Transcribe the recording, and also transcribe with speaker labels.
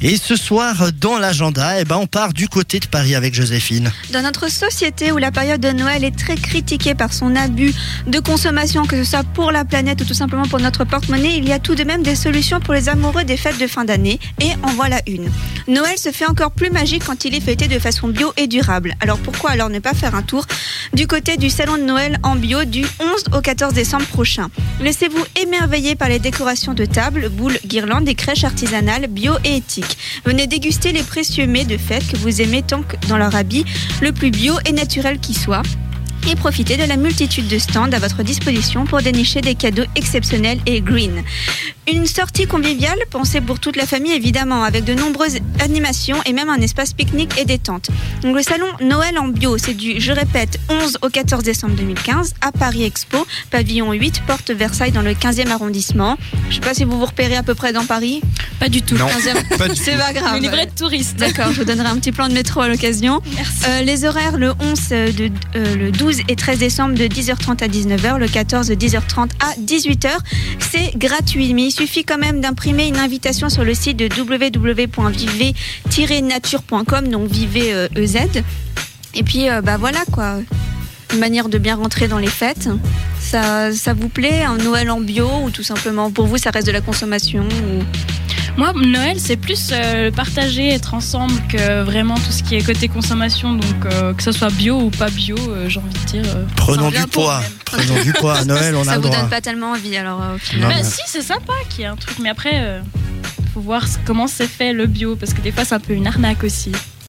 Speaker 1: Et ce soir, dans l'agenda, eh ben, on part du côté de Paris avec Joséphine.
Speaker 2: Dans notre société où la période de Noël est très critiquée par son abus de consommation, que ce soit pour la planète ou tout simplement pour notre porte-monnaie, il y a tout de même des solutions pour les amoureux des fêtes de fin d'année. Et en voilà une. Noël se fait encore plus magique quand il est fêté de façon bio et durable. Alors pourquoi alors ne pas faire un tour du côté du salon de Noël en bio du 11 au 14 décembre prochain Laissez-vous émerveiller par les décorations de tables, boules, guirlandes et crèches artisanales bio et éthiques. Venez déguster les précieux mets de fête que vous aimez tant que dans leur habit le plus bio et naturel qui soit et profitez de la multitude de stands à votre disposition pour dénicher des cadeaux exceptionnels et green. Une sortie conviviale pensée pour toute la famille évidemment avec de nombreuses animations et même un espace pique-nique et détente. Donc le salon Noël en bio, c'est du, je répète, 11 au 14 décembre 2015 à Paris Expo, pavillon 8, porte Versailles dans le 15e arrondissement. Je sais pas si vous vous repérez à peu près dans Paris.
Speaker 3: Pas du tout.
Speaker 1: Non.
Speaker 2: 15e.
Speaker 1: Pas du
Speaker 2: C'est pas grave.
Speaker 3: Une livrée de touristes.
Speaker 2: D'accord, je vous donnerai un petit plan de métro à l'occasion.
Speaker 3: Merci.
Speaker 2: Euh, les horaires le 11, euh, de, euh, le 12 et 13 décembre de 10h30 à 19h, le 14 de 10h30 à 18h. C'est gratuit, suffit quand même d'imprimer une invitation sur le site de www.viver-nature.com, donc vivez euh, EZ. Et puis, euh, bah voilà quoi. Une manière de bien rentrer dans les fêtes. Ça, ça vous plaît Un Noël en bio ou tout simplement pour vous ça reste de la consommation.
Speaker 3: Moi, Noël, c'est plus euh, partager, être ensemble que vraiment tout ce qui est côté consommation. Donc, euh, que ce soit bio ou pas bio, euh, j'ai envie de dire.
Speaker 1: Prenons
Speaker 3: ça
Speaker 1: du poids. Prenons du poids. À Noël, on a
Speaker 2: Ça vous donne pas tellement envie alors au final.
Speaker 1: Non,
Speaker 3: Bah,
Speaker 1: mais-
Speaker 3: si, c'est sympa qu'il y ait un truc. Mais après, faut voir comment c'est fait le bio. Parce que des fois, c'est un peu une arnaque aussi.